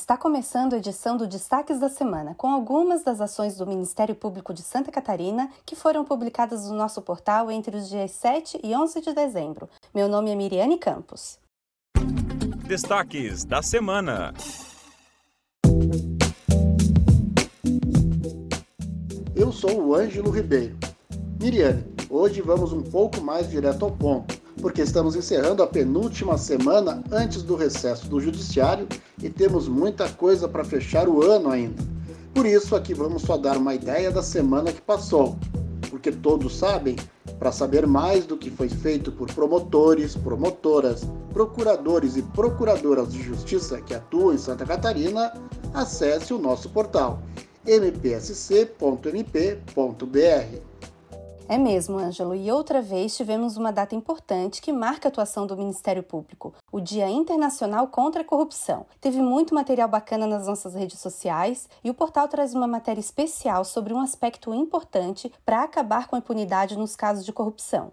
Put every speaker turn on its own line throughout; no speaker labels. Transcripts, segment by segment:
Está começando a edição do Destaques da Semana, com algumas das ações do Ministério Público de Santa Catarina que foram publicadas no nosso portal entre os dias 7 e 11 de dezembro. Meu nome é Miriane Campos.
Destaques da Semana.
Eu sou o Ângelo Ribeiro. Miriane, hoje vamos um pouco mais direto ao ponto porque estamos encerrando a penúltima semana antes do recesso do Judiciário e temos muita coisa para fechar o ano ainda. Por isso, aqui vamos só dar uma ideia da semana que passou, porque todos sabem, para saber mais do que foi feito por promotores, promotoras, procuradores e procuradoras de justiça que atuam em Santa Catarina, acesse o nosso portal mpsc.mp.br.
É mesmo, Ângelo, e outra vez tivemos uma data importante que marca a atuação do Ministério Público, o Dia Internacional contra a Corrupção. Teve muito material bacana nas nossas redes sociais e o portal traz uma matéria especial sobre um aspecto importante para acabar com a impunidade nos casos de corrupção.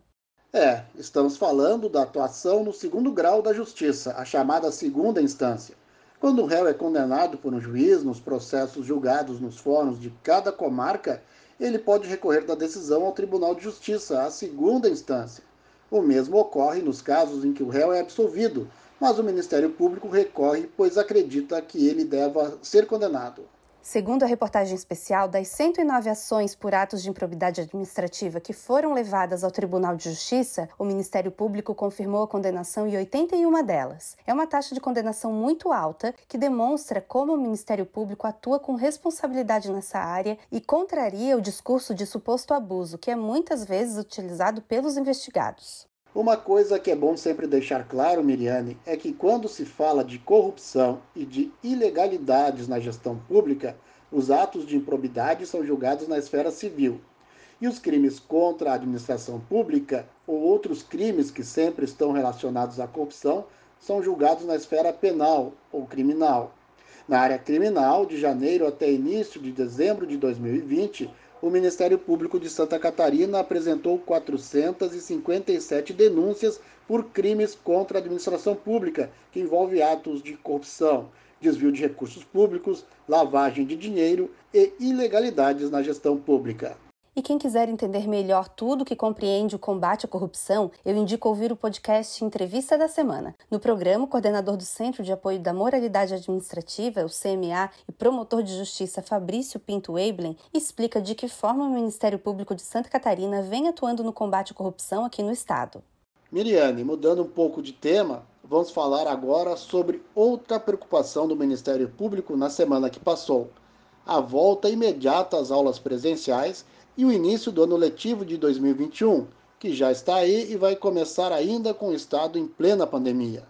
É, estamos falando da atuação no segundo grau da justiça, a chamada segunda instância. Quando o réu é condenado por um juiz nos processos julgados nos fóruns de cada comarca, ele pode recorrer da decisão ao Tribunal de Justiça, a segunda instância. O mesmo ocorre nos casos em que o réu é absolvido, mas o Ministério Público recorre pois acredita que ele deva ser condenado.
Segundo a reportagem especial, das 109 ações por atos de improbidade administrativa que foram levadas ao Tribunal de Justiça, o Ministério Público confirmou a condenação em 81 delas. É uma taxa de condenação muito alta que demonstra como o Ministério Público atua com responsabilidade nessa área e contraria o discurso de suposto abuso que é muitas vezes utilizado pelos investigados.
Uma coisa que é bom sempre deixar claro, Miriane, é que quando se fala de corrupção e de ilegalidades na gestão pública, os atos de improbidade são julgados na esfera civil. E os crimes contra a administração pública ou outros crimes que sempre estão relacionados à corrupção são julgados na esfera penal ou criminal. Na área criminal, de janeiro até início de dezembro de 2020, o Ministério Público de Santa Catarina apresentou 457 denúncias por crimes contra a administração pública, que envolve atos de corrupção, desvio de recursos públicos, lavagem de dinheiro e ilegalidades na gestão pública.
E quem quiser entender melhor tudo que compreende o combate à corrupção, eu indico ouvir o podcast Entrevista da Semana. No programa, o coordenador do Centro de Apoio da Moralidade Administrativa, o CMA, e promotor de justiça Fabrício Pinto Eiblen explica de que forma o Ministério Público de Santa Catarina vem atuando no combate à corrupção aqui no estado.
Miriane, mudando um pouco de tema, vamos falar agora sobre outra preocupação do Ministério Público na semana que passou: a volta imediata às aulas presenciais e o início do ano letivo de 2021, que já está aí e vai começar ainda com o estado em plena pandemia.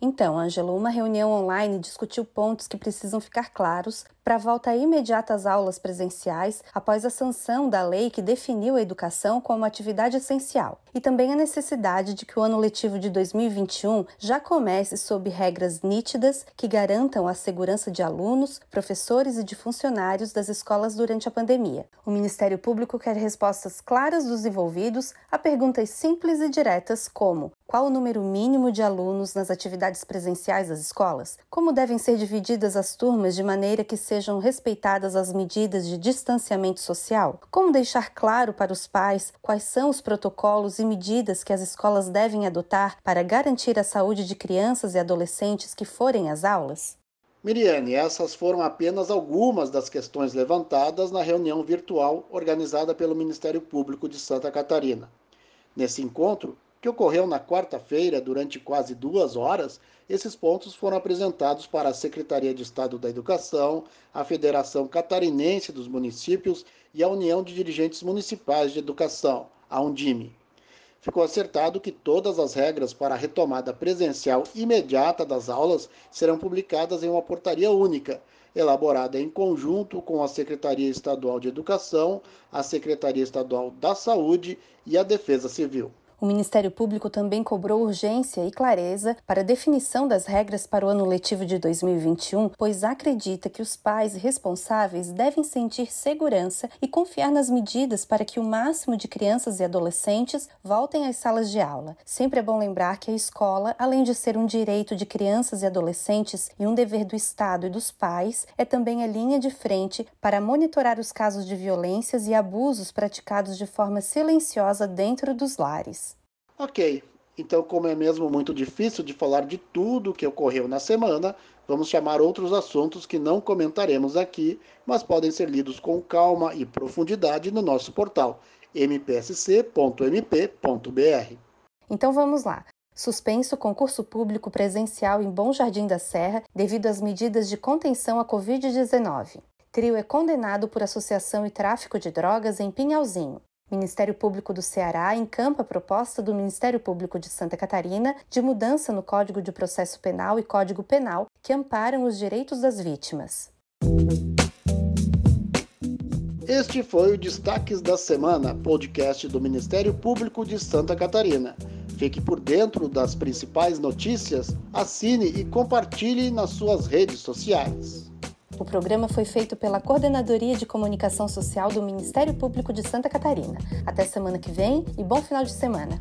Então, Ângelo, uma reunião online discutiu pontos que precisam ficar claros para a volta imediata às aulas presenciais após a sanção da lei que definiu a educação como atividade essencial, e também a necessidade de que o ano letivo de 2021 já comece sob regras nítidas que garantam a segurança de alunos, professores e de funcionários das escolas durante a pandemia. O Ministério Público quer respostas claras dos envolvidos a perguntas simples e diretas como: qual o número mínimo de alunos nas atividades presenciais das escolas? Como devem ser divididas as turmas de maneira que sejam respeitadas as medidas de distanciamento social? Como deixar claro para os pais quais são os protocolos e medidas que as escolas devem adotar para garantir a saúde de crianças e adolescentes que forem às aulas?
Miriane, essas foram apenas algumas das questões levantadas na reunião virtual organizada pelo Ministério Público de Santa Catarina. Nesse encontro, que ocorreu na quarta-feira durante quase duas horas, esses pontos foram apresentados para a Secretaria de Estado da Educação, a Federação Catarinense dos Municípios e a União de Dirigentes Municipais de Educação, a Undime. Ficou acertado que todas as regras para a retomada presencial imediata das aulas serão publicadas em uma portaria única, elaborada em conjunto com a Secretaria Estadual de Educação, a Secretaria Estadual da Saúde e a Defesa Civil.
O Ministério Público também cobrou urgência e clareza para a definição das regras para o ano letivo de 2021, pois acredita que os pais responsáveis devem sentir segurança e confiar nas medidas para que o máximo de crianças e adolescentes voltem às salas de aula. Sempre é bom lembrar que a escola, além de ser um direito de crianças e adolescentes e um dever do Estado e dos pais, é também a linha de frente para monitorar os casos de violências e abusos praticados de forma silenciosa dentro dos lares.
Ok, então, como é mesmo muito difícil de falar de tudo o que ocorreu na semana, vamos chamar outros assuntos que não comentaremos aqui, mas podem ser lidos com calma e profundidade no nosso portal mpsc.mp.br.
Então vamos lá. Suspenso concurso público presencial em Bom Jardim da Serra devido às medidas de contenção à Covid-19. Trio é condenado por associação e tráfico de drogas em Pinhalzinho. Ministério Público do Ceará encampa a proposta do Ministério Público de Santa Catarina de mudança no Código de Processo Penal e Código Penal que amparam os direitos das vítimas.
Este foi o Destaques da Semana, podcast do Ministério Público de Santa Catarina. Fique por dentro das principais notícias, assine e compartilhe nas suas redes sociais.
O programa foi feito pela Coordenadoria de Comunicação Social do Ministério Público de Santa Catarina. Até semana que vem e bom final de semana.